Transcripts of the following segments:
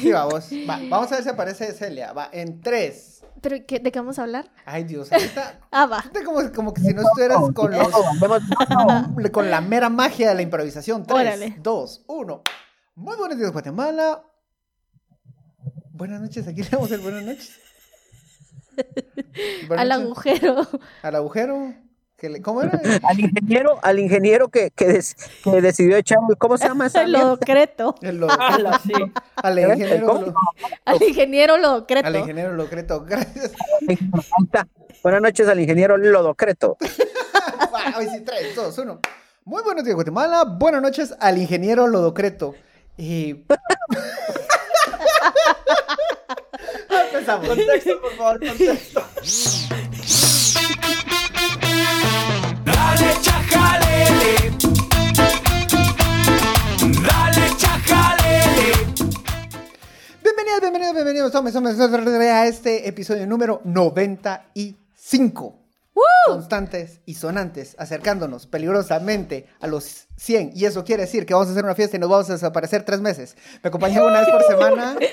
Sí, vamos. Va, vamos a ver si aparece Celia. Va, en tres. ¿Pero qué- de qué vamos a hablar? Ay, Dios, ahorita. Ah, va. ahorita como, como que si no estuvieras con los. con la mera magia de la improvisación. Tres, Órale. dos, uno. Muy buenos días, Guatemala. Buenas noches, aquí le damos el buenas noches. Buenas Al noches. agujero. Al agujero. Que le- ¿Cómo era? Al ingeniero, al ingeniero que, que, des- que decidió echar, ¿cómo se llama esa El lodocreto. El sí. al ¿Eh? ingeniero. Al ingeniero lodocreto. al ingeniero Locreto. Gracias. Buenas noches al ingeniero Lodocreto. Hoy sí, tres, dos, uno. Muy buenos días, Guatemala. Buenas noches al ingeniero Lodocreto. Y. Empezamos. Contexto, por favor, contexto. Bienvenidos, bienvenidos, bienvenidos hombres, hombres, hombres, a este episodio número 95. Constantes y sonantes, acercándonos peligrosamente a los 100. Y eso quiere decir que vamos a hacer una fiesta y nos vamos a desaparecer tres meses. Me acompañan una vez por semana.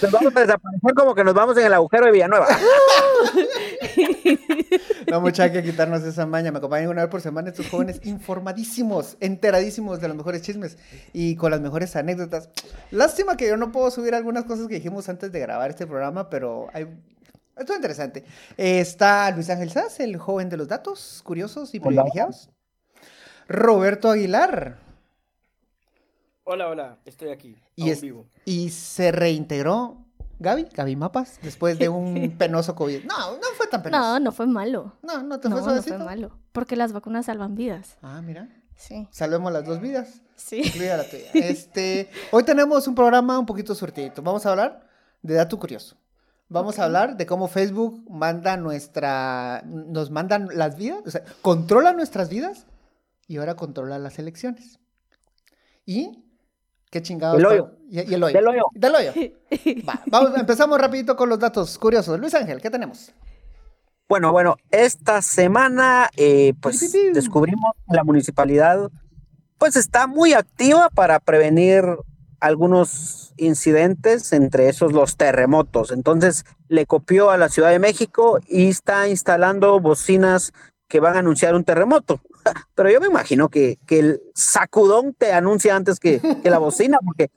Nos vamos a desaparecer como que nos vamos en el agujero de Villanueva. No, mucha hay que quitarnos esa maña. Me acompañan una vez por semana estos jóvenes informadísimos, enteradísimos de los mejores chismes y con las mejores anécdotas. Lástima que yo no puedo subir algunas cosas que dijimos antes de grabar este programa, pero hay... esto es interesante. Eh, está Luis Ángel Sass, el joven de los datos, curiosos y privilegiados. Roberto Aguilar. Hola, hola, estoy aquí. Y, aún es- vivo. y se reintegró Gaby, Gaby Mapas, después de un penoso COVID. No, no fue tan penoso. No, no fue malo. No, no te No, fue no fue suavecito. malo. Porque las vacunas salvan vidas. Ah, mira. Sí. Salvemos las dos vidas. Sí. Incluida la tuya. Este, hoy tenemos un programa un poquito surtidito. Vamos a hablar de dato curioso. Vamos a hablar de cómo Facebook manda nuestra, nos mandan las vidas, o sea, controla nuestras vidas y ahora controla las elecciones. Y qué chingados. El hoyo. Y, y el hoyo. Del hoyo. Del hoyo. Va, vamos, empezamos rapidito con los datos curiosos. Luis Ángel, ¿qué tenemos? Bueno, bueno, esta semana eh, pues descubrimos que la municipalidad pues está muy activa para prevenir algunos incidentes, entre esos los terremotos. Entonces le copió a la Ciudad de México y está instalando bocinas que van a anunciar un terremoto. Pero yo me imagino que, que el sacudón te anuncia antes que, que la bocina, porque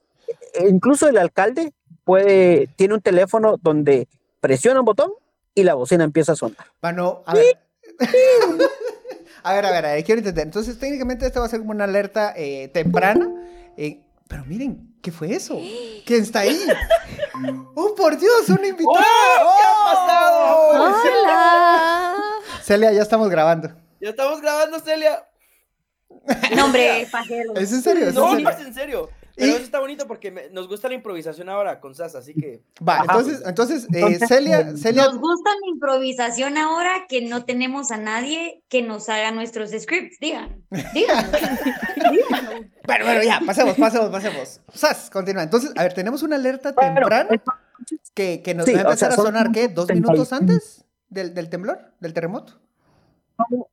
eh, incluso el alcalde puede, tiene un teléfono donde presiona un botón y la bocina empieza a sonar. Bueno, a ver. a ver, a ver, a ver, quiero entender. Entonces, técnicamente esto va a ser como una alerta eh, temprana. eh, pero miren, ¿qué fue eso? ¿Quién está ahí? ¡Oh, por Dios! ¡Un invitado! ¿Qué ha pasado? ¡Hola! Celia, ya estamos grabando. Ya estamos grabando, Celia. No, hombre, pajero. ¿Es en serio? ¿Es en No, serio? no es en serio. Pero ¿Y? eso está bonito porque me- nos gusta la improvisación ahora con Sasa, así que. Va, Ajá. entonces, entonces, eh, Entonces, Celia, Celia, Nos gusta la improvisación ahora que no tenemos a nadie que nos haga nuestros scripts. Digan, digan. bueno, bueno, ya, pasemos, pasemos, pasemos. Sas, continúa. Entonces, a ver, tenemos una alerta Bueno, temprana que, que nos Sí, va a o empezar sea, a son sonar, ¿qué? ¿Dos 75. minutos antes del, del temblor, del terremoto?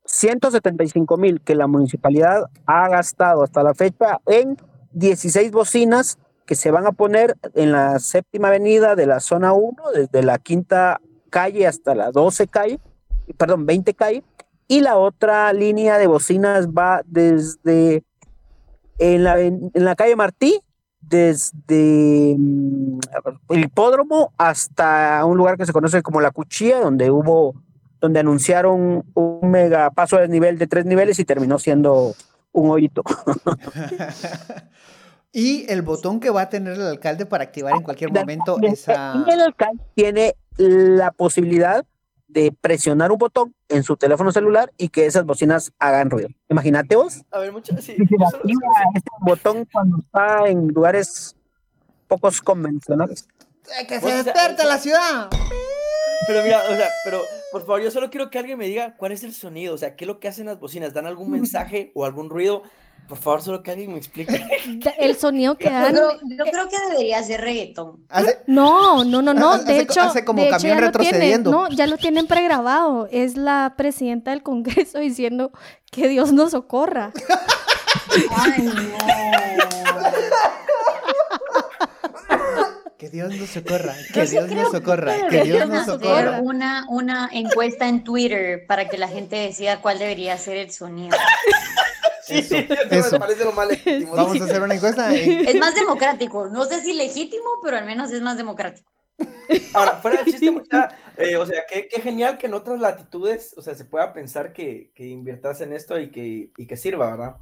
175 mil que la municipalidad ha gastado hasta la fecha en 16 bocinas que se van a poner en la séptima avenida de la zona 1, desde la quinta calle hasta la 12 calle, perdón, 20 calle, y la otra línea de bocinas va desde en la, en la calle Martí, desde mm, el hipódromo hasta un lugar que se conoce como la Cuchilla, donde hubo donde anunciaron un mega paso de nivel de tres niveles y terminó siendo un hoyito. y el botón que va a tener el alcalde para activar en cualquier momento esa... El alcalde tiene la posibilidad de presionar un botón en su teléfono celular y que esas bocinas hagan ruido. Imagínate vos, A ver, mucho. Sí, si solo- este botón cuando está en lugares pocos convencionales. ¡Eh, ¡Que se O sea, despierte eso- la ciudad! Pero mira, o sea, pero por favor, yo solo quiero que alguien me diga cuál es el sonido, o sea, qué es lo que hacen las bocinas, dan algún mensaje o algún ruido. Por favor, solo que alguien me explique. El sonido que Yo dan. creo, yo creo que debería ser reggaetón. Hace- No, no, no, no. Hace- De hecho, hace como de hecho camión ya lo tienen, retrocediendo. no, ya lo tienen pregrabado. Es la presidenta del Congreso diciendo que Dios nos socorra. Ay, no. Que Dios nos socorra, que Yo sí Dios nos socorra, que Dios nos hacer socorra. una, una encuesta en Twitter para que la gente decida cuál debería ser el sonido. Sí, Eso, eso, eso. me parece lo más legítimo. Vamos a hacer una encuesta. y- Es más democrático. No sé si legítimo, pero al menos es más democrático. Ahora, fuera del chiste, mucha, eh, o sea, qué, qué genial que en otras latitudes, o sea, se pueda pensar que, que inviertas en esto y que, y que sirva, ¿verdad?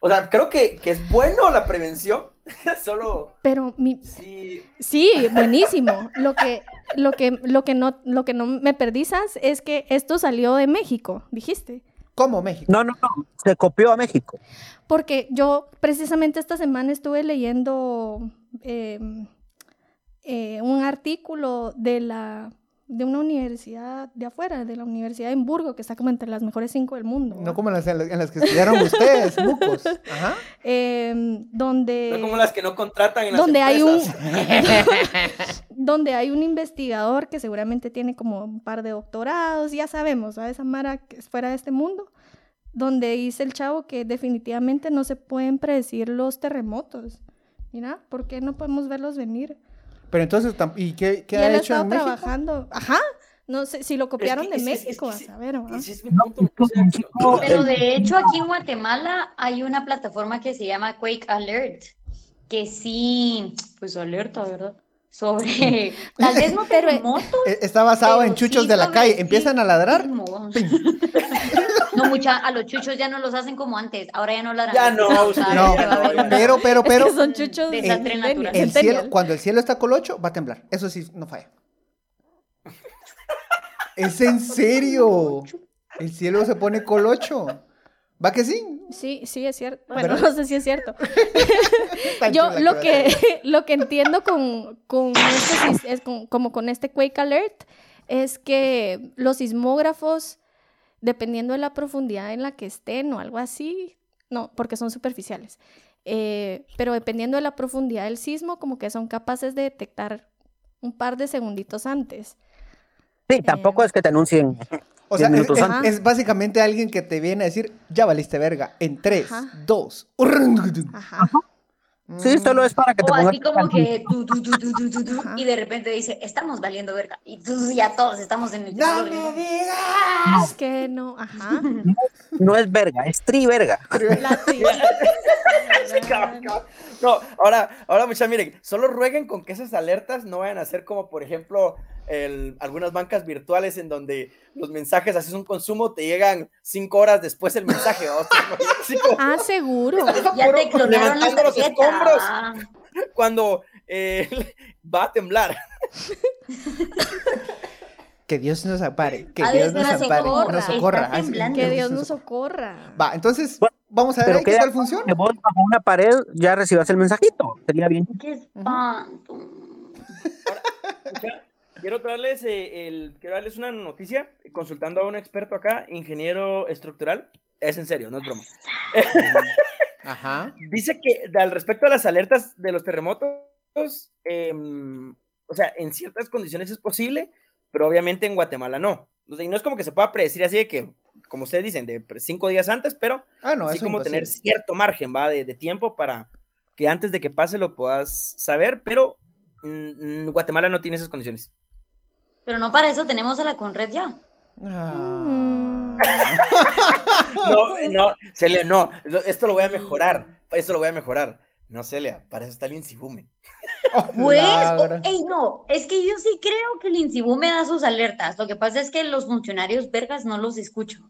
O sea, creo que, que es bueno la prevención, solo Pero mi, sí, Sí, buenísimo. Lo que, lo que, lo que no, lo que no me perdizas es que esto salió de México, dijiste. ¿Cómo México? No, no, no. Se copió a México. Porque yo precisamente esta semana estuve leyendo eh, eh, un artículo de la de una universidad de afuera, de la Universidad de Hamburgo, que está como entre las mejores cinco del mundo. No como en las, en las que estudiaron ustedes, bucos. Ajá. Em, donde no como las que no contratan en las donde hay un donde hay un investigador que seguramente tiene como un par de doctorados, ya sabemos, a esa Mara que es fuera de este mundo, donde dice el chavo que definitivamente no se pueden predecir los terremotos. Mira, ¿por qué no podemos verlos venir? Pero entonces, ¿y qué, qué y ha hecho estado en México? trabajando. Ajá. No sé si lo copiaron que de es- es México, que a saber. ¿va? Ese es mi punto, o sea, México, Pero de hecho aquí en Guatemala hay una plataforma que se llama Quake Alert, que sí, pues alerta, ¿verdad? Sobre, tal vez no Pero- terremotos. Eh, Está basado pero en chuchos sí de la calle. Empiezan a ladrar. No, mucha, a los chuchos ya no los hacen como antes, ahora ya no ladran. Ya no, O sea, sí, No, a haber- pero, pero, Es pero, que son chuchos de de desastre centennial. natural. el Centennial. cielo, cuando el cielo está colocho, va a temblar. Eso sí, no falla. Es en serio. El cielo se pone colocho. ¿Va que sí? Sí, sí, es cierto. Bueno, ¿Verdad? no sé si es cierto. Yo lo que, lo que entiendo con, con este es con- como con este Quake Alert es que los sismógrafos, dependiendo de la profundidad en la que estén o algo así, no, porque son superficiales, eh, pero dependiendo de la profundidad del sismo, como que son capaces de detectar un par de segunditos antes. Sí, tampoco es que te anuncien. O sea, 10 es, es- es básicamente alguien que te viene a decir, ya valiste verga, en 3, Ajá. 2, Ajá. Sí, solo es para que te O pongas. así como que tu, tu, Ajá. y de repente dice, estamos valiendo verga. Y tú, ya todos estamos en el ¡No me digas! Es que no, ajá. No es verga, es tri verga. La tri- cabrón. No, ahora, ahora muchachos, miren, solo rueguen con que esas alertas no vayan a ser como, por ejemplo, el- algunas bancas virtuales en donde los mensajes, haces un consumo, te llegan cinco horas después el mensaje. ¿no? Así como Ah, seguro. Ya te clonaron la los tarjeta. escombros. Cuando eh, va a temblar. Que Dios nos ampare, que de Dios nos ampare, como, nos socorra. Ah. Que Dios nos socorra. Va, entonces, Bueno, vamos a ver qué tal funciona. que vos bajo una pared ya recibas el mensajito. Sería bien. qué espanto. Escucha, Quiero darles, eh, el, quiero darles una noticia, consultando a un experto acá, ingeniero estructural. Es en serio, no es broma. Ajá. Dice que al respecto a las alertas de los terremotos, em, o sea, en ciertas condiciones es posible, pero obviamente en Guatemala no. O sea, y no es como que se pueda predecir así de que, como ustedes dicen, de cinco días antes, pero Ah, no, sí eso como imposible. tener cierto margen, ¿va? De, de tiempo para que antes de que pase lo puedas saber, pero mm, mm, Guatemala no tiene esas condiciones. Pero no para eso tenemos a la Conred ya. Ah. No, no, Celia, no, esto lo voy a mejorar, esto lo voy a mejorar. No, Celia, para eso está el Insibume. Pues, no, es que yo sí creo que el Incibú me da sus alertas. Lo que pasa es que los funcionarios vergas no los escucho.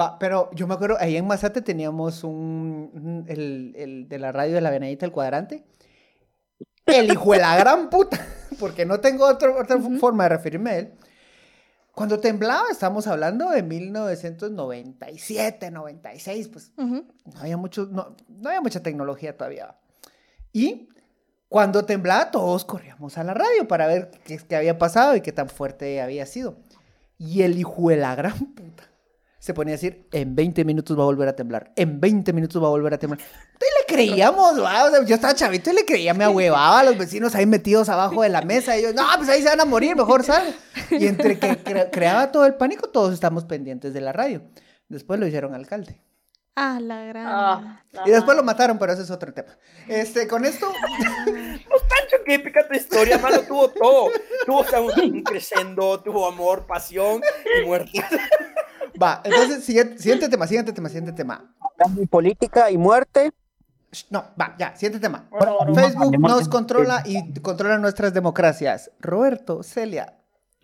Va, pero yo me acuerdo, ahí en Mazate teníamos un, un- el, el de la radio de la Venadita, el cuadrante. El hijo de la gran puta, porque no tengo otro- otra forma de referirme a él. Cuando temblaba, estamos hablando de 1997, 96, pues no había, mucho, no, no había mucha tecnología todavía. Y cuando temblaba, todos corríamos a la radio para ver qué, qué había pasado y qué tan fuerte había sido. Y el hijo de la gran puta se ponía a decir, en 20 minutos va a volver a temblar, en 20 minutos va a volver a temblar. Entonces le creíamos, ¿va? O sea, yo estaba chavito y le creía, me ahuevaba a los vecinos ahí metidos abajo de la mesa. Y yo, no, pues ahí se van a morir, mejor sal. Y entre que cre- creaba todo el pánico, todos estamos pendientes de la radio. Después lo hicieron alcalde. Ah, la gran. Ah, Y después lo mataron, pero ese es otro tema. Este, con esto, Pues Pancho, qué épica tu historia, mano. Tuvo todo. Tuvo o sea, un, un crescendo, tuvo amor, pasión y muerte. Va, entonces, siguiente, siguiente tema, siguiente tema, siguiente tema. Política y muerte. No, va, ya, siguiente tema. Bueno, Facebook nos controla y controla nuestras democracias. Roberto, Celia,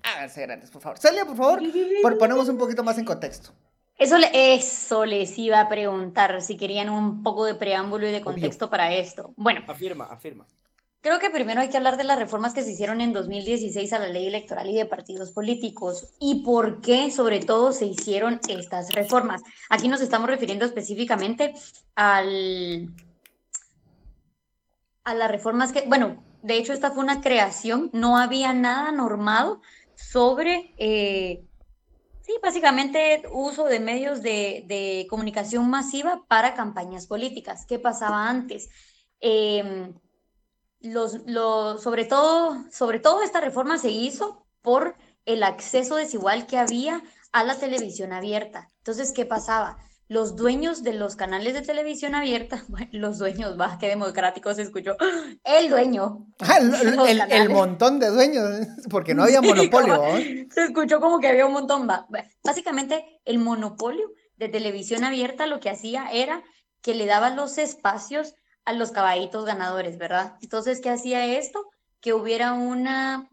háganse grandes, por favor. Celia, por favor, pon- ponemos un poquito más en contexto. Eso, le- eso les iba a preguntar si querían un poco de preámbulo y de contexto para esto. Bueno, Afirma, afirma. Creo que primero hay que hablar de las reformas que se hicieron en 2016 a la ley electoral y de partidos políticos y por qué sobre todo se hicieron estas reformas. Aquí nos estamos refiriendo específicamente al, a las reformas que, bueno, de hecho esta fue una creación, no había nada normado sobre, eh, sí, básicamente uso de medios de, de comunicación masiva para campañas políticas. ¿Qué pasaba antes? Em, los, los- sobre todo, sobre todo esta reforma se hizo por el acceso desigual que había a la televisión abierta. Entonces, ¿qué pasaba? Los dueños de los canales de televisión abierta, bueno, los dueños, va, qué democrático se escuchó, el dueño. Ah, el, el- montón de dueños, porque no había Sí, monopolio. como-. Se escuchó como que había un montón. va. Básicamente, el monopolio de televisión abierta lo que hacía era que le daba los espacios a los caballitos ganadores, ¿verdad? Entonces, ¿qué hacía esto? Que hubiera una,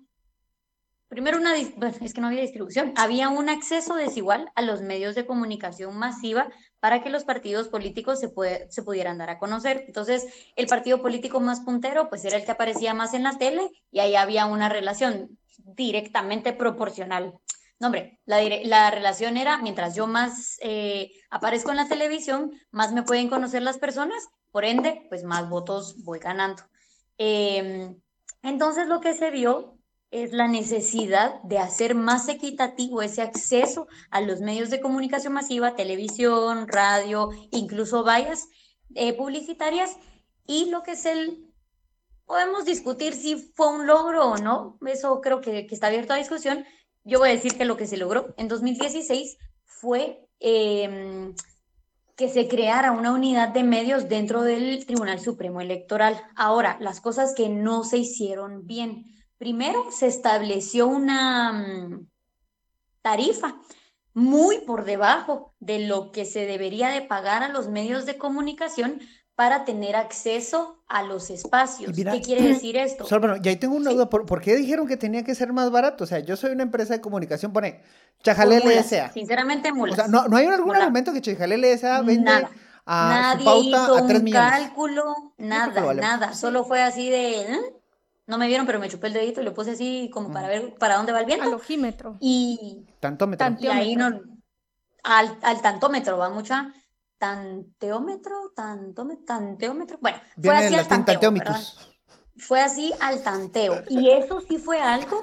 primero una, es que no había distribución, había un acceso desigual a los medios de comunicación masiva para que los partidos políticos se, pue- se pudieran dar a conocer. Entonces, el partido político más puntero, pues era el que aparecía más en la tele y ahí había una relación directamente proporcional. No, hombre, la, la relación era, mientras yo más eh, aparezco en la televisión, más me pueden conocer las personas, por ende, pues más votos voy ganando. Em, entonces, lo que se vio es la necesidad de hacer más equitativo ese acceso a los medios de comunicación masiva, televisión, radio, incluso vallas eh, publicitarias, y lo que es el podemos discutir si fue un logro o no, eso creo que, que está abierto a discusión. Yo voy a decir que lo que se logró en 2016 fue eh, que se creara una unidad de medios dentro del Tribunal Supremo Electoral. Ahora, las cosas que no se hicieron bien. Primero, se estableció una mm, tarifa muy por debajo de lo que se debería de pagar a los medios de comunicación para tener acceso a los espacios. Mira, ¿Qué quiere decir esto? Solo, bueno, y ahí tengo una duda. ¿por, por qué dijeron que tenía que ser más barato? O sea, yo soy una empresa de comunicación, pone Chajalele Por mulas, S.A. Sinceramente, O mulas. sea, ¿no, ¿no hay algún argumento que Chajalele S.A. vende Nada. a Nadie su pauta hizo a 3 un millones? cálculo, nada, vale. nada. Solo fue así de, ¿eh? no me vieron, pero me chupé el dedito y lo puse así como para ver para dónde va el Al viento. ojímetro. Y, Tantómetro. Tan- y ahí no, al, al tantómetro va mucha, tanteómetro, tantómetro, tanteómetro. Bueno, fue así al tanteo. Fue así al tanteo. Y eso sí fue algo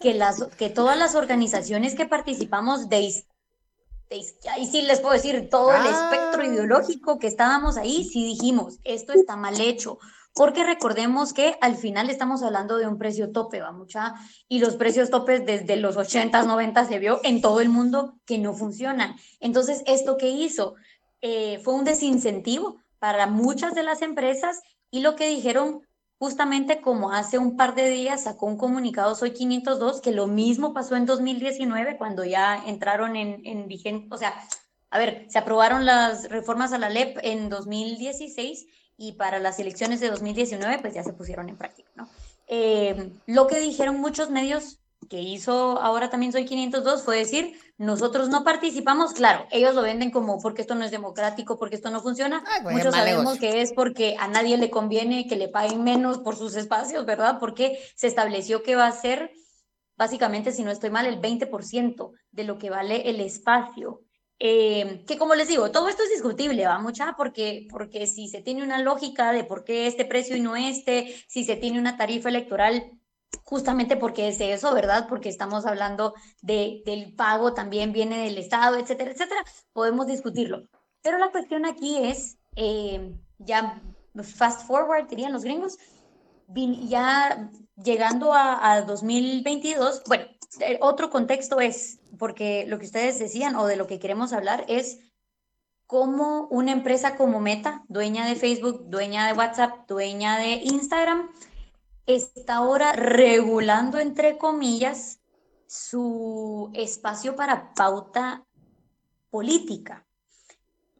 que, las, que todas las organizaciones que participamos de, de ahí sí les puedo decir, todo el Ah. espectro ideológico que estábamos ahí, sí dijimos, esto está mal hecho. Porque recordemos que al final estamos hablando de un precio tope, va mucha, y los precios topes desde los 80s, 90 se vio en todo el mundo que no funcionan. Entonces, ¿esto qué hizo? Eh, fue un desincentivo para muchas de las empresas y lo que dijeron justamente como hace un par de días sacó un comunicado Soy 502, que lo mismo pasó en 2019 cuando ya entraron en, en vigente, o sea, a ver, se aprobaron las reformas a la LEP en 2016 y para las elecciones de 2019 pues ya se pusieron en práctica, ¿no? Eh, lo que dijeron muchos medios que hizo ahora también Soy 502 fue decir, nosotros no participamos, claro, ellos lo venden como porque esto no es democrático, porque esto no funciona, Ay, muchos sabemos negocio. que es porque a nadie le conviene que le paguen menos por sus espacios, ¿verdad? Porque se estableció que va a ser, básicamente, si no estoy mal, el 20% de lo que vale el espacio. Eh, que como les digo, todo esto es discutible, va mucha, porque, porque si se tiene una lógica de por qué este precio y no este, si se tiene una tarifa electoral, justamente porque es eso, ¿verdad? Porque estamos hablando de, del pago, también viene del Estado, etcétera, etcétera, podemos discutirlo. Pero la cuestión aquí es, eh, ya fast forward, dirían los gringos, ya llegando a, a 2022, bueno, eh, otro contexto es, porque lo que ustedes decían o de lo que queremos hablar es cómo una empresa como Meta, dueña de Facebook, dueña de WhatsApp, dueña de Instagram, está ahora regulando, entre comillas, su espacio para pauta política.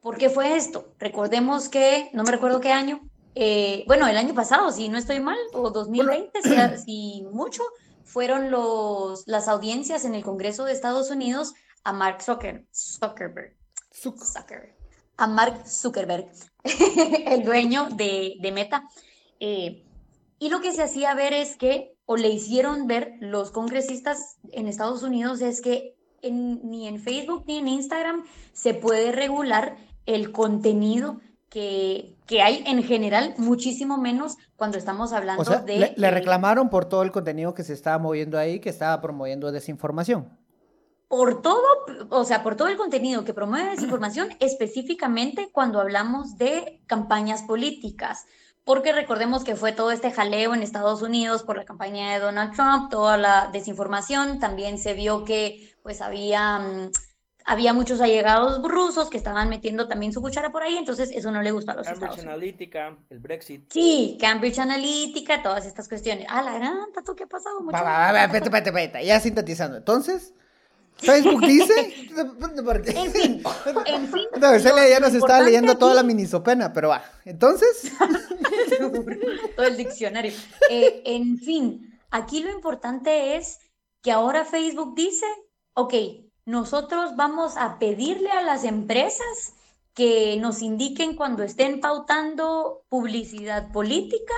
¿Por qué fue esto? Recordemos que, no me recuerdo qué año, eh, bueno, el año pasado, si no estoy mal, o 2020, si, si mucho, fueron los, las audiencias en el Congreso de Estados Unidos a Mark Zucker- Zuckerberg. Zuc- Zucker- a Mark Zuckerberg, el dueño de, de Meta. Eh, y lo que se hacía ver es que, o le hicieron ver los congresistas en Estados Unidos, es que en- ni en Facebook ni en Instagram se puede regular el contenido que, que hay en general, muchísimo menos cuando estamos hablando O sea, de... le, le reclamaron por todo el contenido que se estaba moviendo ahí, que estaba promoviendo desinformación. por todo, o sea, por todo el contenido que promueve desinformación, específicamente cuando hablamos de campañas políticas. Porque recordemos que fue todo este jaleo en Estados Unidos por la campaña de Donald Trump, toda la desinformación. También se vio que pues había, mm, había muchos allegados rusos que estaban metiendo también su cuchara por ahí, entonces eso no le gustó a los Cambridge Estados Unidos. Analytica, el Brexit. Sí, Cambridge Analytica, todas estas cuestiones. Ah, la gran, Tato, ¿qué ha pasado? Mucho. Va, va, va, vete, vete, vete, ya sintetizando. Entonces, Facebook dice. En fin, en fin. No, Celia ya nos estaba leyendo toda la minisopena, pero va. Entonces, todo el diccionario. Eh, en fin, aquí lo importante es que ahora Facebook dice, ok, nosotros vamos a pedirle a las empresas que nos indiquen cuando estén pautando publicidad política,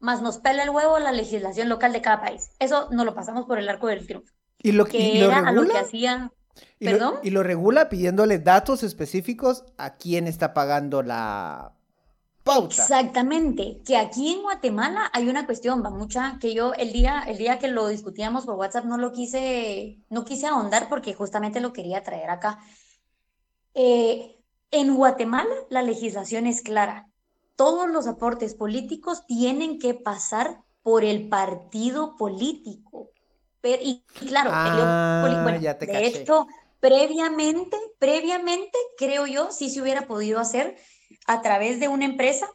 más nos pela el huevo la legislación local de cada país. Eso no lo pasamos por el arco del triunfo, y lo, que y lo era a lo que regula. y lo regula pidiéndole datos específicos a quién está pagando la pauta. Exactamente, que aquí en Guatemala hay una cuestión, va mucha, que yo el día, el día que lo discutíamos por WhatsApp no lo quise, no quise ahondar porque justamente lo quería traer acá. Eh, en Guatemala la legislación es clara. Todos los aportes políticos tienen que pasar por el partido político. Pero, y, y claro, periodo Ah, bueno, ya te de caché. hecho, previamente, previamente, creo yo, sí se hubiera podido hacer a través de una empresa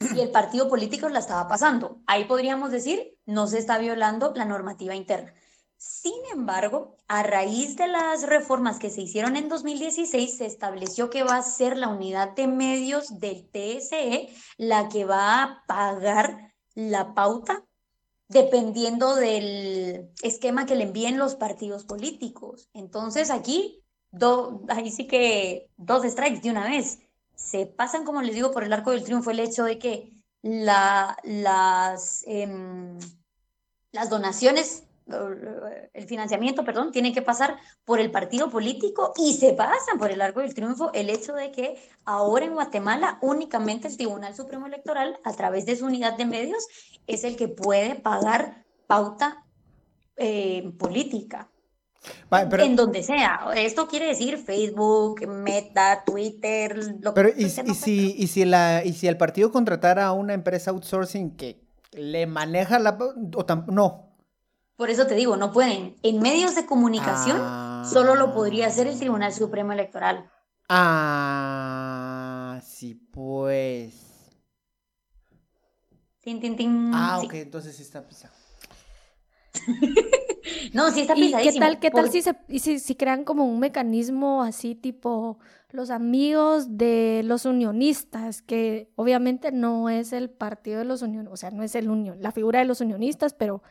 si el partido político la estaba pasando. Ahí podríamos decir, no se está violando la normativa interna. Sin embargo, a raíz de las reformas que se hicieron en 2016, se estableció que va a ser la unidad de medios del TSE la que va a pagar la pauta dependiendo del esquema que le envíen los partidos políticos. Entonces aquí, ahí sí que dos strikes de una vez. Se pasan, como les digo, por el arco del triunfo el hecho de que la, las, em, las donaciones, el financiamiento, perdón, tiene que pasar por el partido político y se pasan por el arco del triunfo el hecho de que ahora en Guatemala únicamente el Tribunal Supremo Electoral, a través de su unidad de medios, es el que puede pagar pauta eh, política pero, en donde sea. Esto quiere decir Facebook, Meta, Twitter, lo pero que y, sea, y no si, y, si la, y si el partido contratara a una empresa outsourcing que le maneja la... O tam- no. Por eso te digo, no pueden. En medios de comunicación Ah. solo lo podría hacer el Tribunal Supremo Electoral. Ah, sí, pues. Tin, tin, tin, Ah, sí. ok, entonces sí está pisado. No, sí está ¿Y qué pisadísimo. tal, qué tal por- si, se, si crean como un mecanismo así tipo los amigos de los unionistas, que obviamente no es el partido de los unionistas, o sea, no es el unión, la figura de los unionistas, pero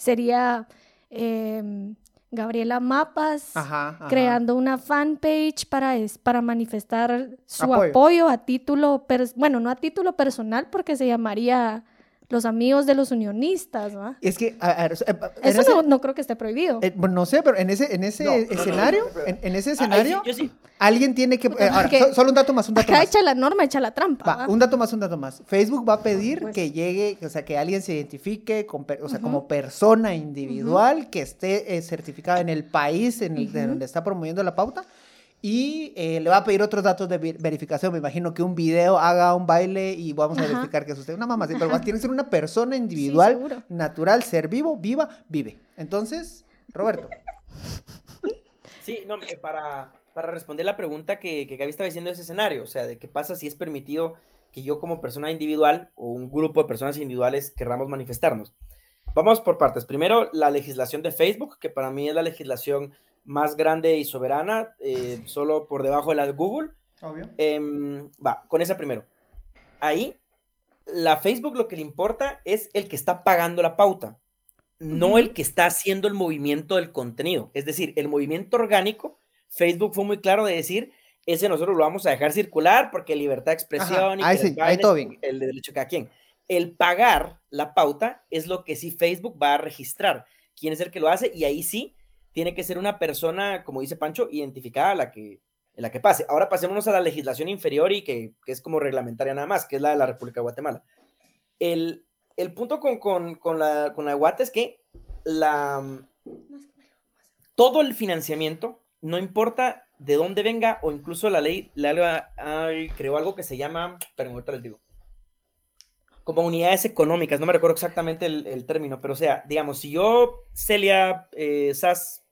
sería em, Gabriela Mapas Ajá, ajá. creando una fanpage para, es, para manifestar su Apoyo. apoyo, a título, bueno, no a título personal porque se llamaría los amigos de los unionistas, ¿va? Es que, a- a- eh, Eso ese- no, no creo que esté prohibido. eh, bueno, no sé, pero en ese, en ese No, no, no, no, escenario, no, no, no. en, en ese Ah, ahí sí, escenario, sí. alguien tiene que... eh, ahora, que- so- solo un dato más, un dato Acá más. echa la norma, echa la trampa. Va, ¿va? un dato más, un dato más. Facebook va a pedir Pues- que llegue, o sea, que alguien se identifique, con per- o sea, como persona individual que esté eh, certificada en el país en el, de Ujú. donde está promoviendo la pauta. Y eh, le va a pedir otros datos de ver- verificación. Me imagino que un video haga un baile y vamos a Ajá. verificar que es usted. Una mamá, sí, pero tiene que ser una persona Sí, individual, seguro. natural, ser vivo, viva, vive. Entonces, Roberto. Sí, no, eh, para, para responder la pregunta que, que Gaby estaba diciendo de ese escenario, o sea, de qué pasa si es permitido que yo como persona individual o un grupo de personas individuales querramos manifestarnos. Vamos por partes. Primero, la legislación de Facebook, que para mí es la legislación más grande y soberana, eh, solo por debajo de la de Google. Obvio. Em, va, con esa primero. Ahí, la Facebook lo que le importa es el que está pagando la pauta, no el que está haciendo el movimiento del contenido. Es decir, el movimiento orgánico, Facebook fue muy claro de decir, ese nosotros lo vamos a dejar circular porque libertad de expresión y ahí que sí, les ahí vainas, todo bien. el de derecho de cada quien. El pagar la pauta es lo que sí Facebook va a registrar. ¿Quién es el que lo hace? Y ahí sí tiene que ser una persona, como dice Pancho, identificada a la que, en la que pase. Ahora pasémonos a la legislación inferior y que, que es como reglamentaria nada más, que es la de la República de Guatemala. El, el punto con, con, con la, con la de Guate es que la, todo el financiamiento, no importa de dónde venga o incluso la ley, la, creó algo que se llama, pero ahorita les digo, como unidades económicas, no me recuerdo exactamente el, el término, pero o sea, digamos, si yo, Celia, eh, Sas,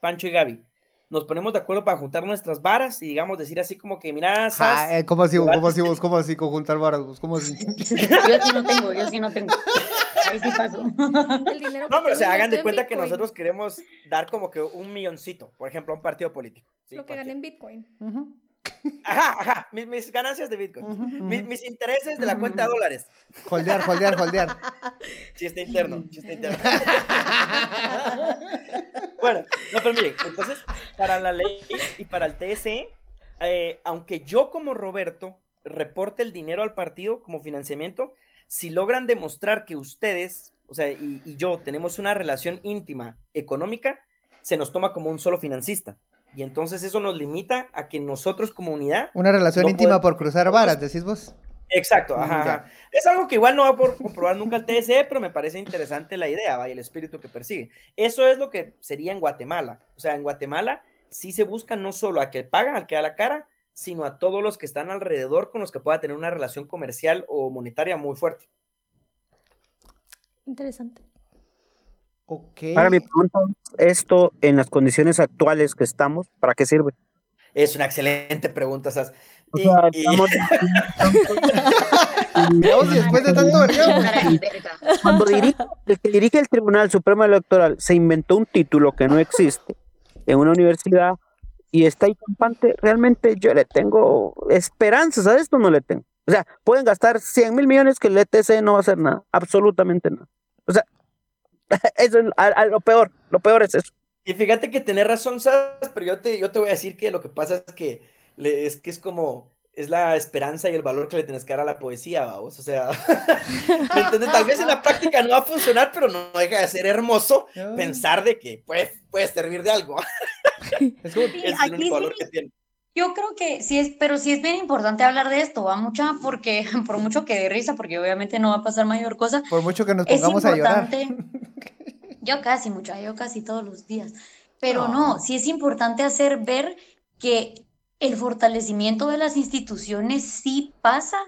Pancho y Gaby, nos ponemos de acuerdo para juntar nuestras varas y digamos decir así como que, mira, Sas, Ah, eh, ¿Cómo así, cómo así, que- vos? ¿Cómo así conjuntar varas? vos? ¿Cómo así? Yo sí no tengo, yo sí no tengo. Ahí sí paso. El dinero no, pero o sea, hagan de en cuenta que nosotros queremos dar como que un milloncito, por ejemplo, a un partido político. ¿sí? Lo que gané en Bitcoin. Ujú, Ajá, ajá, mis, mis ganancias de Bitcoin. Mis, mis intereses de la cuenta de dólares. Holdear, holdear, holdear. Chiste interno, chiste interno. bueno, no, pero miren, entonces, para la ley y para el TSE, eh, aunque yo como Roberto reporte el dinero al partido como financiamiento, si logran demostrar que ustedes, o sea, y, y yo tenemos una relación íntima económica, se nos toma como un solo financista. Y entonces eso nos limita a que nosotros como unidad Una relación No íntima por cruzar varas, decís vos. Exacto, Mm, ajá. Es algo que igual no va a por comprobar nunca el TSE, pero me parece interesante la idea, ¿va? y el espíritu que persigue. Eso es lo que sería en Guatemala. O sea, en Guatemala sí se busca no solo a que pagan, al que da la cara, sino a todos los que están alrededor con los que pueda tener una relación comercial o monetaria muy fuerte. Interesante. Ok. Ahora mi pregunta es, esto en las condiciones actuales que estamos, ¿para qué sirve? Es una excelente pregunta, Sas. O Y- sea, y- estamos- si después de tanto. Para. Cuando dirige, el que dirige el Tribunal Supremo Electoral se inventó un título que no existe en una universidad y está ahí campante, realmente yo le tengo esperanzas a esto, no le tengo. O sea, pueden gastar 100 mil millones que el ETC no va a hacer nada, absolutamente nada. O sea, eso es a- a lo peor, lo peor es eso. Y fíjate que tenés razón, Sas, pero yo te, yo te voy a decir que lo que pasa es que le- es que es como, es la esperanza y el valor que le tenés que dar a la poesía, vamos, o sea. Tal vez en la práctica no va a funcionar, pero no deja de ser hermoso pensar de que puede, puede servir de algo, Es como- Sí, es el aquí único valor sí. que tiene. Yo creo que sí es, pero sí es bien importante hablar de esto, va mucha, porque por mucho que dé risa, porque obviamente no va a pasar mayor cosa, por mucho que nos es pongamos a llorar. Yo casi mucha, yo casi todos los días. Pero No. no, sí es importante hacer ver que el fortalecimiento de las instituciones sí pasa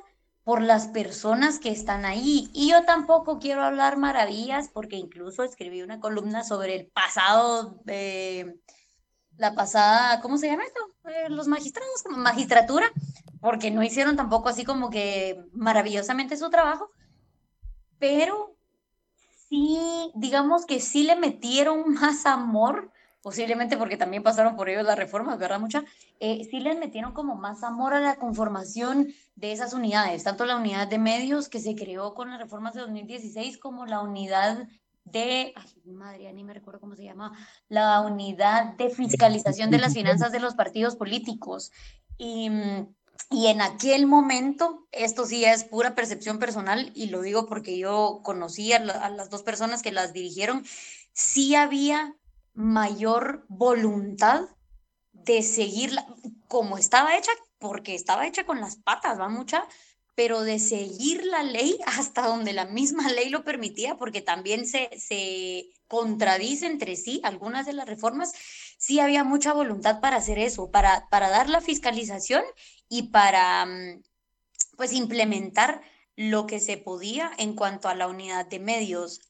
por las personas que están ahí. Y yo tampoco quiero hablar maravillas porque incluso escribí una columna sobre el pasado de la pasada, ¿cómo se llama esto? Eh, los magistrados, como magistratura, porque no hicieron tampoco así como que maravillosamente su trabajo, pero sí, digamos que sí le metieron más amor, posiblemente porque también pasaron por ellos las reformas, ¿verdad? Mucha, eh, sí les metieron como más amor a la conformación de esas unidades, tanto la unidad de medios que se creó con las reformas de 2016 como la unidad de, ay, madre, ya ni me recuerdo cómo se llama, la unidad de fiscalización de las finanzas de los partidos políticos. Y, mm, y en aquel momento, esto sí es pura percepción personal y lo digo porque yo conocí a, la- a las dos personas que las dirigieron, sí había mayor voluntad de seguirla como estaba hecha, porque estaba hecha con las patas, va mucha, pero de seguir la ley hasta donde la misma ley lo permitía, porque también se, se contradice entre sí algunas de las reformas, sí había mucha voluntad para hacer eso, para, para dar la fiscalización y para mm, pues implementar lo que se podía en cuanto a la unidad de medios.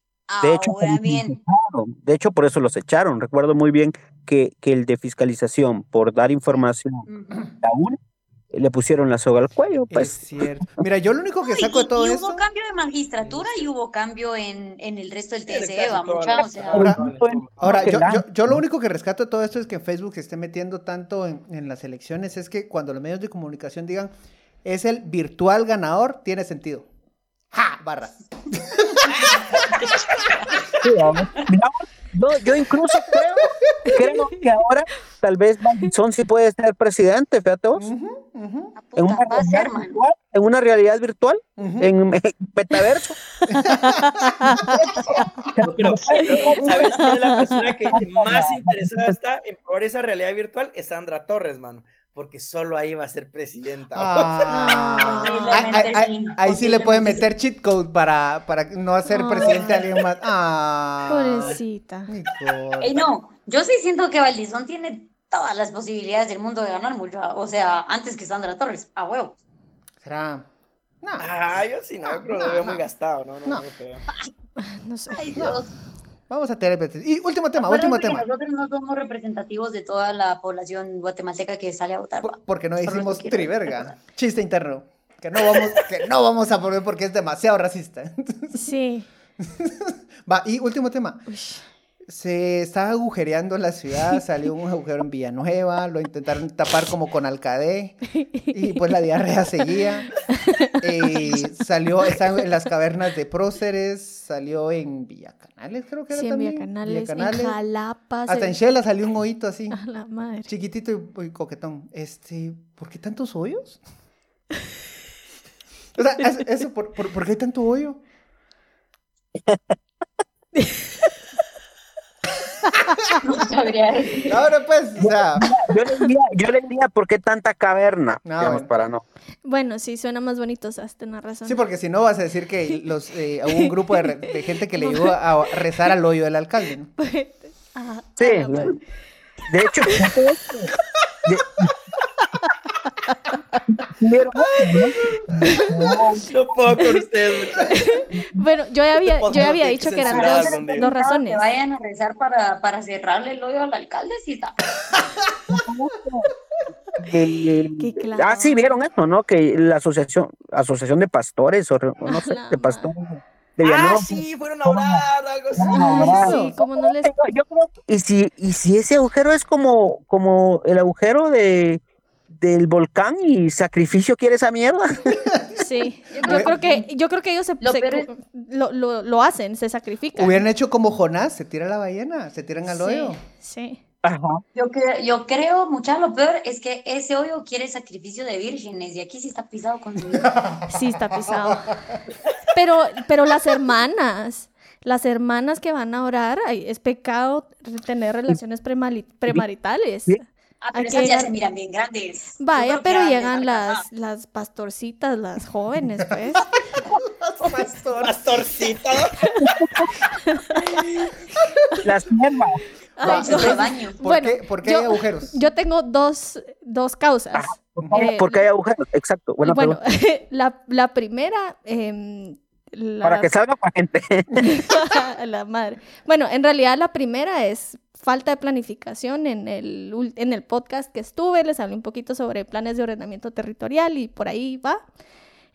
De hecho, Ahora por eso los bien, echaron. de hecho, por eso los echaron. Recuerdo muy bien que, que el de fiscalización, por dar información le pusieron la soga al cuello, Es pues. cierto. Mira, yo lo único que y- saco de y, todo y esto. hubo cambio de magistratura y hubo cambio en, en el resto del TSE, casi va todas mucha, las- o sea, Ahora- Ahora, yo, yo lo único que rescato de todo esto es que Facebook se esté metiendo tanto en, en las elecciones, es que cuando los medios de comunicación digan es el virtual ganador, tiene sentido. ¡Ja! Barras. Sí, mira, yo, incluso creo, creo que ahora tal vez Son sí puede ser presidente, fíjate vos. A En una, ser, realidad man. virtual, en una realidad virtual, en, en metaverso. No, pero, ¿sabes quién es la persona que más interesada está en probar esa realidad virtual? Es Sandra Torres, mano. Porque solo ahí va a ser presidenta. Ah, ahí, ahí- sí, ahí sí le pueden meter cheat code para, para no hacer Ah. presidente a alguien más. Ah, Pobrecita. mi cosa. Ey, no, yo sí siento que Valdizón tiene todas las posibilidades del mundo de ganar mucho, o sea, antes que Sandra Torres, a huevo. ¿Será? No. Ah, yo sí, no, yo creo que lo veo muy gastado, ¿no? No, No. no creo. No sé. Ay, Dios. Vamos a tener. Y último tema, último tema. Nosotros no somos representativos de toda la población guatemalteca que sale a votar. Por- porque no hicimos triverga. Chiste interno. Que no vamos, que no vamos a poner porque es demasiado racista. Sí. Va, y último tema. Uy. Se está agujereando la ciudad, salió un agujero en Villanueva, lo intentaron tapar como con alcadé y pues la diarrea seguía. Eh, salió, está en las cavernas de próceres, salió en Villacanales, creo que era Sí, en también. Villacanales, en Villacanales. Jalapa. Hasta se- en Shela salió un hoyito así, A la madre. chiquitito y, y coquetón. Este, ¿por qué tantos hoyos? O sea, eso, eso, ¿por, por, por qué tanto hoyo? No sabría decir. Ahora pues, o sea, Yo le diría, yo le diría, ¿por qué tanta caverna? No, Digamos, bueno. para no. Bueno, sí, suena más bonito, o sea, tenés razón. sí, porque si no vas a decir que los, eh, hubo un grupo de, re- de gente que le llegó a rezar al hoyo del alcalde, ¿no? Ah, Sí, a la madre. de hecho, de- No puedo con ustedes. Bueno, yo ya había, yo ya había dicho que eran dos, dos razones. Que vayan a rezar para, para cerrarle el hoyo al alcalde. Eh, Qué claro. ah, sí, vieron eso, ¿no? Que la asociación, asociación de pastores, o, no sé, la de pastores de Ah, sí, fueron a orar, algo así. Sí, como no les... Yo creo, y si, y si ese agujero es como, como el agujero de del volcán y sacrificio quiere esa mierda. Sí, yo creo que, yo creo que ellos se, Lo se- peor es- lo, lo, lo hacen, se sacrifican. Hubieran hecho como Jonás, se tira la ballena, se tiran al Sí, hoyo. Sí. Ajá. Yo, cre- yo creo, mucha, lo peor es que ese hoyo quiere sacrificio de vírgenes y aquí sí está pisado con su vida. Sí, está pisado. Pero, pero las hermanas, las hermanas que van a orar, es pecado tener relaciones premaritales. Sí. Ah, pero esas ya se miran bien grandes. Vaya, pero llegan las, las pastorcitas, las jóvenes, pues. Las siervas. ah, Ay, su no. rebaño. ¿Por Bueno, qué, por qué yo- hay agujeros? Yo tengo dos, dos causas. Eh, Porque hay agujeros, exacto. Buena bueno, la, la primera... em, la- Para que salga para gente. la madre. Bueno, en realidad la primera es falta de planificación en el, en el podcast que estuve, les hablé un poquito sobre planes de ordenamiento territorial y por ahí va.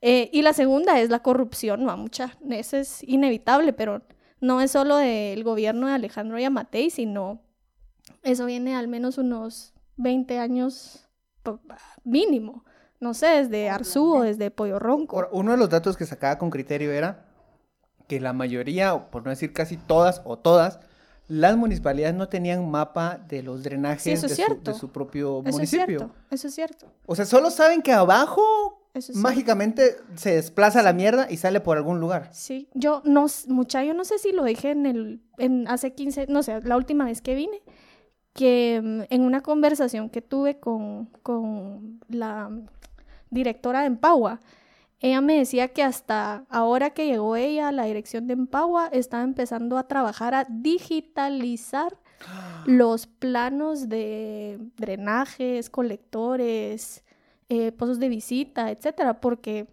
Eh, y la segunda es la corrupción, no mucha, eso es inevitable, pero no es solo del gobierno de Alejandro Yamatei, sino eso viene al menos unos 20 años mínimo. No sé, desde Arzú o desde Pollo Ronco. Uno de los datos que sacaba con criterio era que la mayoría, por no decir casi todas o todas, las municipalidades no tenían mapa de los drenajes Sí, de, su, cierto. de su propio Eso es municipio. cierto, eso es cierto. O sea, solo saben que abajo es mágicamente se desplaza la mierda y sale por algún lugar. Sí, yo no, mucha, yo no sé si lo dije en el, en hace 15, no sé, la última vez que vine, que mm, en una conversación que tuve con, con la directora de Empagua, ella me decía que hasta ahora que llegó ella a la dirección de Empagua, estaba empezando a trabajar a digitalizar los planos de drenajes, colectores, eh, pozos de visita, etcétera, porque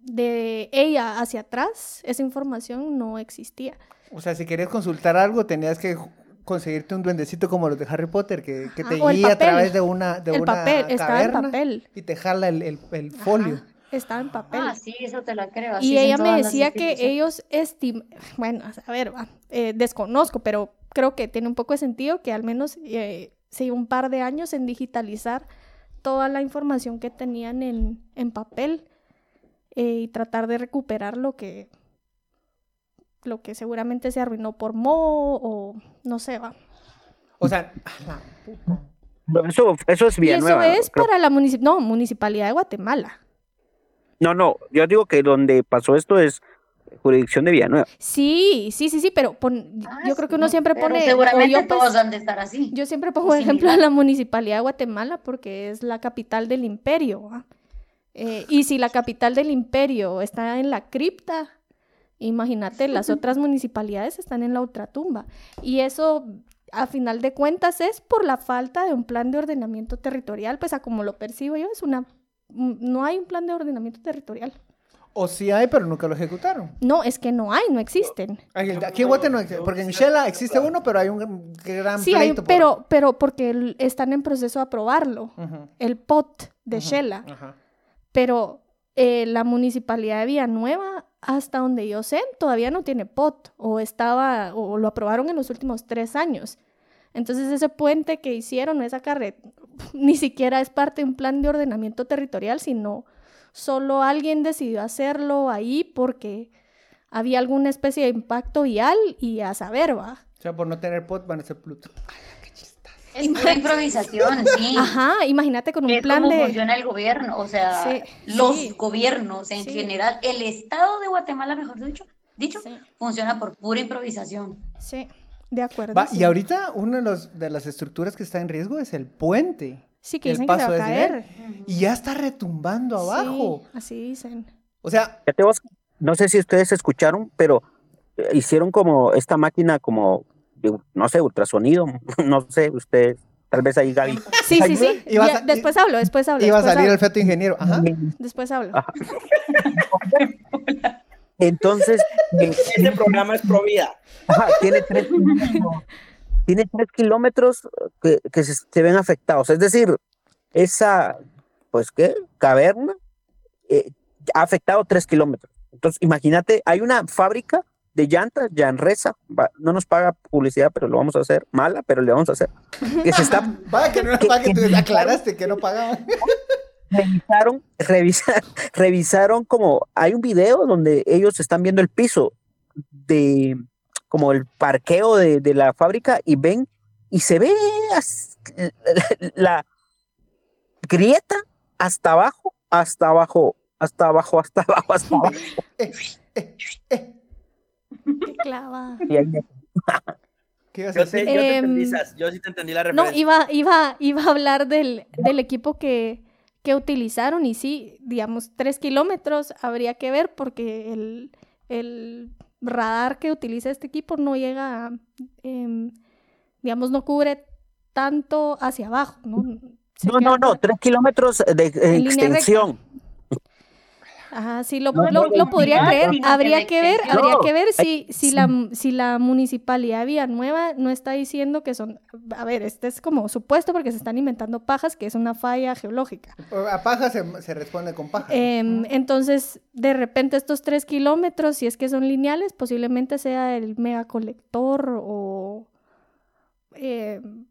de ella hacia atrás esa información no existía. O sea, si querías consultar algo, tenías que conseguirte un duendecito como los de Harry Potter que, que te Ajá, el guía a través de una, de El una papel, estaba en caverna papel. y te jala el, el- el folio. Ajá, estaba en papel. Ah, sí, eso te la creo. así Y ella me decía que ellos estim... Bueno, a ver, va, eh, desconozco, pero creo que tiene un poco de sentido que al menos eh, se un par de años en digitalizar toda la información que tenían en, en papel eh, y tratar de recuperar lo que lo que seguramente se arruinó por moho o no sé, va. O sea, la puta. Eso, eso es Y Villanueva. eso es creo. para la municip- no, municipalidad de Guatemala. No, no, yo digo que donde pasó esto es jurisdicción de Villanueva. Sí, sí, sí, sí, pero pon- Ah, yo creo que sí, uno siempre pone, Seguramente yo, pues, todos han de estar así. Yo siempre pongo de ejemplo a la municipalidad de Guatemala porque es la capital del imperio. Eh, y si la capital del imperio está en la cripta, imagínate, las otras municipalidades están en la ultratumba. Y eso, a final de cuentas, es por la falta de un plan de ordenamiento territorial. Pues a como lo percibo yo, es una... No hay un plan de ordenamiento territorial. O sí hay, pero nunca lo ejecutaron. No, es que no hay, no existen. Aquí en Guate no existe, porque en Shela existe uno, pero hay un gran Sí, pleito por- pero, pero porque están en proceso de aprobarlo. El POT de Shela. ajá. pero eh, la municipalidad de Villanueva, hasta donde yo sé, todavía no tiene POT o estaba o lo aprobaron en los últimos tres años. Entonces ese puente que hicieron, esa carretera, ni siquiera es parte de un plan de ordenamiento territorial, sino solo alguien decidió hacerlo ahí porque había alguna especie de impacto vial y a saber, va. O sea, por no tener pot van a ser Pluto. Es pura improvisación, sí. Ajá, imagínate con un Es plan como de... funciona el gobierno, o sea, Sí, los sí. gobiernos en Sí. general, el Estado de Guatemala, mejor dicho, dicho Sí. funciona por pura improvisación. Sí, de acuerdo. Va, y ahorita una de, los- de las estructuras que está en riesgo es el puente. Sí, que el dicen que se va a caer. Y ya está retumbando abajo. Sí, así dicen. O sea, Fíjate vos, No sé si ustedes escucharon, pero eh, hicieron como esta máquina como, no sé, ultrasonido, no sé, ustedes, tal vez ahí Gaby. Sí, sí, sí. Iba a Ya, sa- después hablo, después hablo. iba a salir el feto ingeniero. Ajá. Después hablo. Ajá. Entonces, Este programa es pro vida. Ajá, tiene tres kilómetros, tiene tres kilómetros que, que se, se ven afectados. Es decir, esa, pues, ¿qué? Caverna eh, ha afectado tres kilómetros. Entonces, imagínate, hay una fábrica de llantas, Janresa, va- no nos paga publicidad, pero lo vamos a hacer, mala, pero le vamos a hacer, que se está, Vaya que no vaya que tú aclaraste que no pagaban. revisaron, revisaron, revisaron como, hay un video donde ellos están viendo el piso de, como el parqueo de, de la fábrica y ven, y se ve as- la grieta hasta abajo, hasta abajo, hasta abajo, hasta abajo, hasta abajo. Eh, eh, eh. Qué clava. Y ahí- ¿Qué Yo, te, decir? yo te entendí, Em, Sas, yo sí te entendí la No, referencia. iba, iba, iba a hablar del, del equipo que, que utilizaron y sí, digamos, tres kilómetros habría que ver porque el, el radar que utiliza este equipo no llega, em, digamos, no cubre tanto hacia abajo, ¿no? Se No, no, no, tres kilómetros de eh, extensión. Ajá, sí, lo, No, lo- no, lo no, podría no, creer. Habría que ver, habría que ver si, si, la, si la municipalidad Villanueva no está diciendo que son... A ver, este es como supuesto porque se están inventando pajas, que es una falla geológica. A paja se, se responde con paja. Em, entonces, de repente estos tres kilómetros, si es que son lineales, posiblemente sea el megacolector o... em,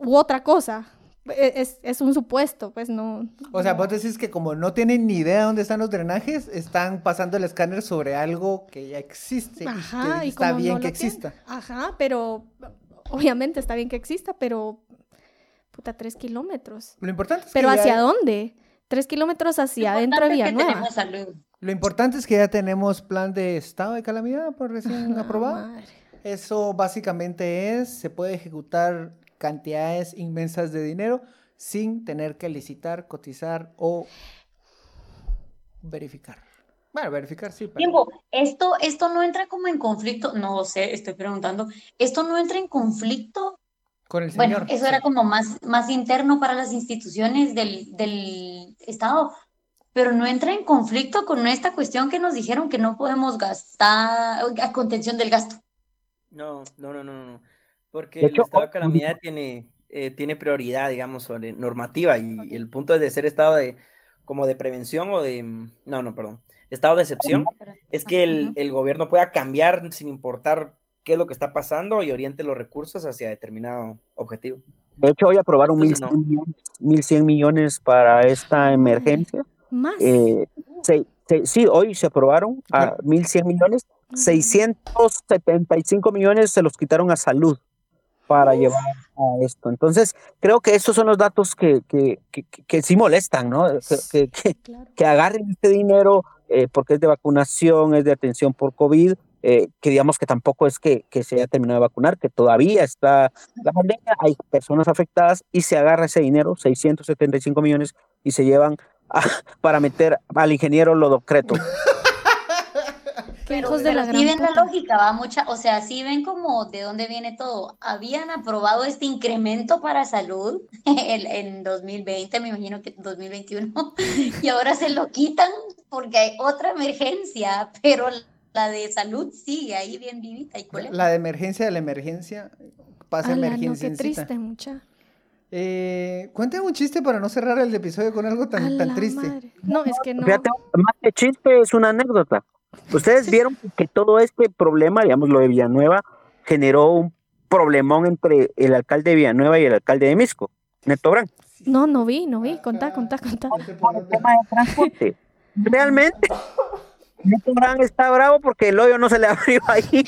u otra cosa. E- Es, es un supuesto, pues no... O sea, vos decís que como no tienen ni idea dónde están los drenajes, están pasando el escáner sobre algo que ya existe. y Ajá, que y está como bien no que exista. Ajá, pero obviamente está bien que exista, pero puta, tres kilómetros. Lo importante es ¿Pero que ya- hacia dónde? Tres kilómetros hacia adentro de es que Villanueva. tenemos salud. Lo importante es que ya tenemos plan de estado de calamidad por recién Ah, aprobado. madre. Eso básicamente es, se puede ejecutar cantidades inmensas de dinero sin tener que licitar, cotizar o verificar. Bueno, verificar sí, pero... Tiempo, esto, esto no entra como en conflicto, no sé, estoy preguntando, esto no entra en conflicto, Con el bueno, señor. eso sí. era como más, más interno para las instituciones del, del Estado, pero no entra en conflicto con esta cuestión que nos dijeron que no podemos gastar, a contención del gasto. No, no, no, no, no. Porque De el hecho, estado de calamidad tiene, eh, tiene prioridad, digamos, sobre normativa y el punto de ser estado de como de prevención o de mm, no, no, perdón, estado de excepción es que el, el gobierno pueda cambiar sin importar qué es lo que está pasando y oriente los recursos hacia determinado objetivo. De hecho, hoy aprobaron Entonces, 1.100 millones, 1.100 millones para esta emergencia. Más. Eh, se- se- sí, hoy se aprobaron a 1.100 millones. 675 millones se los quitaron a salud para llevar a esto. Entonces, creo que estos son los datos que, que, que, que- sí molestan, ¿no? Que, que- que- Claro. que agarren este dinero eh, porque es de vacunación, es de atención por COVID, eh, que digamos que tampoco es que, que se haya terminado de vacunar, que todavía está la pandemia, hay personas afectadas y se agarra ese dinero, 675 millones, y se llevan a- para meter al ingeniero Lodocreto. Pero, hijos de la gran sí ven la lógica, va mucha, o sea, sí ven como de dónde viene todo. Habían aprobado este incremento para salud en, en 2020, me imagino que 2021, y ahora se lo quitan porque hay otra emergencia, pero la de salud sigue ahí bien vivita y colecha. La de emergencia de la emergencia pasa Ala, no, emergencia. qué triste, mucha. Eh, cuéntame un chiste para no cerrar el episodio con algo tan, tan triste. madre. No, es que no. Fíjate, más que chiste es una anécdota. Ustedes vieron que todo este problema, digamos, lo de Villanueva, generó un problemón entre el alcalde de Villanueva y el alcalde de Misco, Neto Brand. No, no vi, no vi. Contá, contá, contá. por el tema de transporte. Realmente, Neto Brand está bravo porque el hoyo no se le abrió ahí.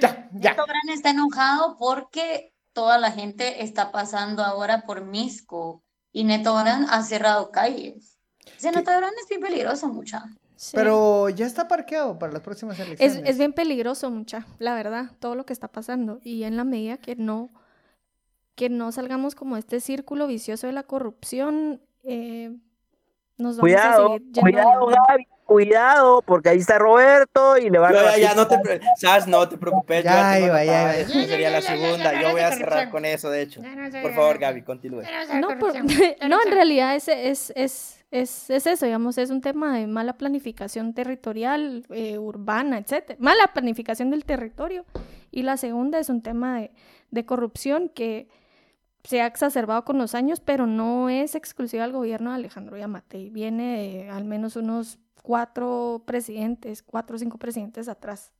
Ya, ya. Neto Brand está enojado porque toda la gente está pasando ahora por Misco y Neto Brand ha cerrado calles. Ese ¿Qué? Es bien peligroso, mucha. Sí. Pero ya está parqueado para las próximas Es, elecciones. es bien peligroso, mucha, la verdad, todo lo que está pasando. Y en la medida que no, que no salgamos como de este círculo vicioso de la corrupción, eh, nos vamos a Cuidado, seguir yendo a la cuidado. Gaby, cuidado, porque ahí está Roberto y le va a Yo, ya, no te, sabes, no te preocupes, yo Ya tengo iba, ya iba. esta sería la segunda, yo voy a cerrar con eso, de hecho. Por favor, Gaby, continúe. No, por- no, en realidad es, es, es, es, es eso, digamos, es un tema de mala planificación territorial, eh, urbana, etcétera. Mala planificación del territorio. Y la segunda es un tema de, de corrupción que se ha exacerbado con los años, pero no es exclusiva del gobierno de Alejandro Yamatei. Viene de al menos unos cuatro presidentes, cuatro o cinco presidentes atrás.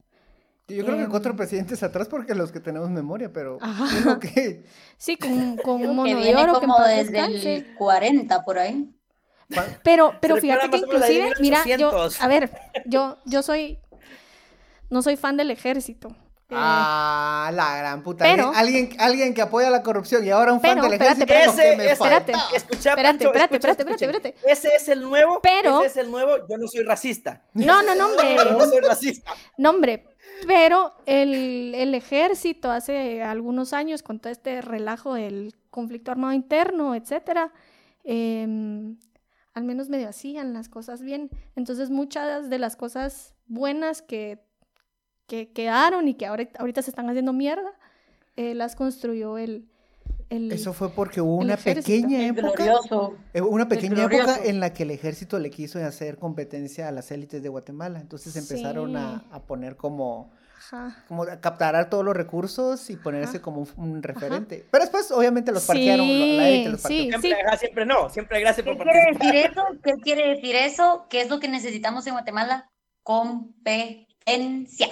Yo creo que Em. cuatro presidentes atrás porque los que tenemos memoria, pero uno que... Sí, con, con Creo un que mono de viene oro como desde descanse. el 40 por ahí. Pero, pero fíjate que inclusive, mira, yo, 1800. a ver, yo, yo soy, no soy fan del ejército. Eh, Ah, la gran puta. pero- alguien, alguien que apoya la corrupción y ahora un fan Pero, del espérate, ejército. espérate, que me ese, espérate. escucha, Espérate, Pancho, espérate, escucha, espérate, espérate. Ese es el nuevo, Pero- ese es el nuevo, yo no soy racista. No, no, no, hombre, Yo no soy racista. no, hombre, pero el, el ejército hace algunos años, con todo este relajo del conflicto armado interno, etcétera, em, al menos medio hacían las cosas bien. Entonces, muchas de las cosas buenas que, que quedaron y que ahora, ahorita se están haciendo mierda, eh, las construyó el... el Eso fue porque hubo una ejército. pequeña época. glorioso. eh, Una pequeña época en la que el ejército le quiso hacer competencia a las élites de Guatemala. Entonces empezaron a, Sí. a poner como, Ajá. como a captar todos los recursos y ponerse Ajá. como un, un referente. Pero después, obviamente, los parquearon. lo- la élite los Sí, parqueó. sí, Siempre, ajá, siempre no, siempre gracias ¿Qué por quiere participar. decir eso? ¿Qué quiere decir eso? ¿Qué es lo que necesitamos en Guatemala? Competencia.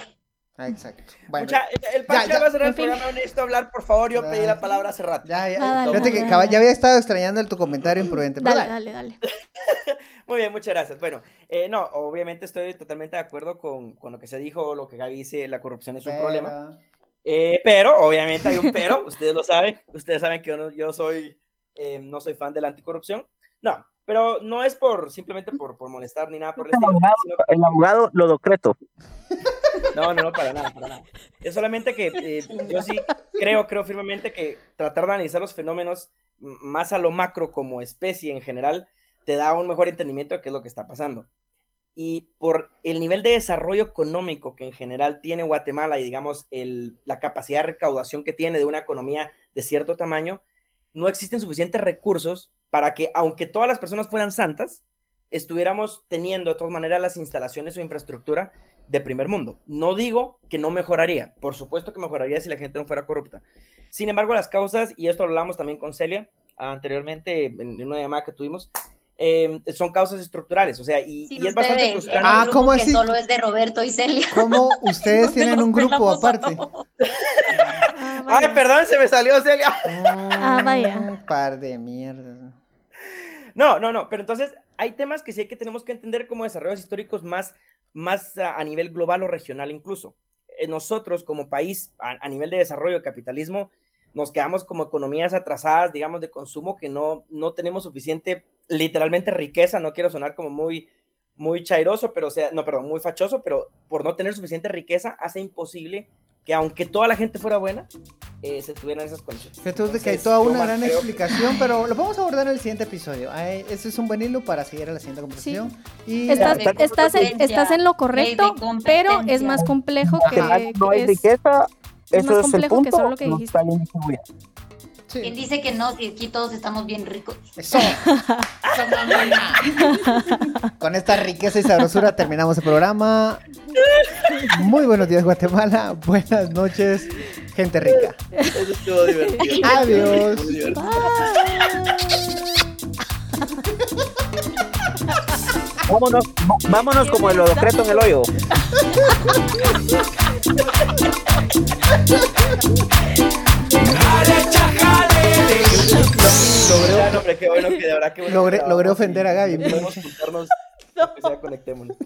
Ah, exacto. Bueno, Mucha- el Pancho ya, va a cerrar el en fin. programa, no necesito hablar, por favor, yo pedí la palabra hace rato. ya, ya. Ah, dale, que dale, dale. ya había estado extrañando el, tu comentario imprudente. pero Dale, dale. dale, dale. Muy bien, muchas gracias. Bueno, eh, no, obviamente estoy totalmente de acuerdo con, con lo que se dijo, lo que Gaby dice, la corrupción es un problema. Eh, pero, obviamente hay un pero, ustedes lo saben, ustedes saben que yo, no, yo soy, eh, no soy fan de la anticorrupción. No, pero no es por, simplemente por, por molestar ni nada por el El estilo, abogado, sino el abogado Lodocreto. No, no, no, para nada, para nada. Es solamente que eh, yo sí creo, creo firmemente que tratar de analizar los fenómenos más a lo macro como especie en general te da un mejor entendimiento de qué es lo que está pasando. Y por el nivel de desarrollo económico que en general tiene Guatemala y digamos la capacidad de recaudación que tiene de una economía de cierto tamaño, no existen suficientes recursos para que, aunque todas las personas fueran santas, estuviéramos teniendo de todas maneras las instalaciones o infraestructura de primer mundo. No digo que no mejoraría, por supuesto que mejoraría si la gente no fuera corrupta. Sin embargo, las causas, y esto lo hablamos también con Celia anteriormente en una llamada que tuvimos, eh, son causas estructurales, o sea, y, Sí, y es bastante frustrante. Ah, ¿cómo que así? solo es de Roberto y Celia. ¿Cómo ustedes No tienen un grupo aparte? Ah, Ay, perdón, se me salió Celia. Ah, vaya. Par de mierdas. No, no, no, pero entonces hay temas que sí que tenemos que entender como desarrollos históricos más, más a, nivel global o regional incluso. Eh, nosotros como país, a, a nivel de desarrollo de capitalismo, nos quedamos como economías atrasadas, digamos, de consumo, que no, no tenemos suficiente, literalmente riqueza, no quiero sonar como muy, muy chairoso, pero o sea, no, perdón, muy fachoso, pero por no tener suficiente riqueza hace imposible que aunque toda la gente fuera buena, eh, se tuvieran esas condiciones. Fíjate de que hay Entonces, toda una gran creo- explicación, pero lo vamos a abordar en el siguiente episodio. Ay, ese es un buen hilo para seguir a la siguiente conversación. Y Estás, de estás, en, estás en lo correcto, pero es más complejo que, no hay es- riqueza, es eso más es el complejo que punto. solo lo que no dijiste. está bien distribuido. Sí. ¿Quién dice que no? Si aquí todos estamos bien ricos. Eso. Con esta riqueza y sabrosura terminamos el programa. Muy buenos días, Guatemala. Buenas noches, gente rica. Eso estuvo divertido. Adiós. Muy Vámonos, vámonos como el decreto en el hoyo. Jale, chajalele. Ya, no, hombre, qué bueno que de verdad que bueno Logré- que logré ofender a Gaby. Podemos juntarnos, aunque sea conectémonos.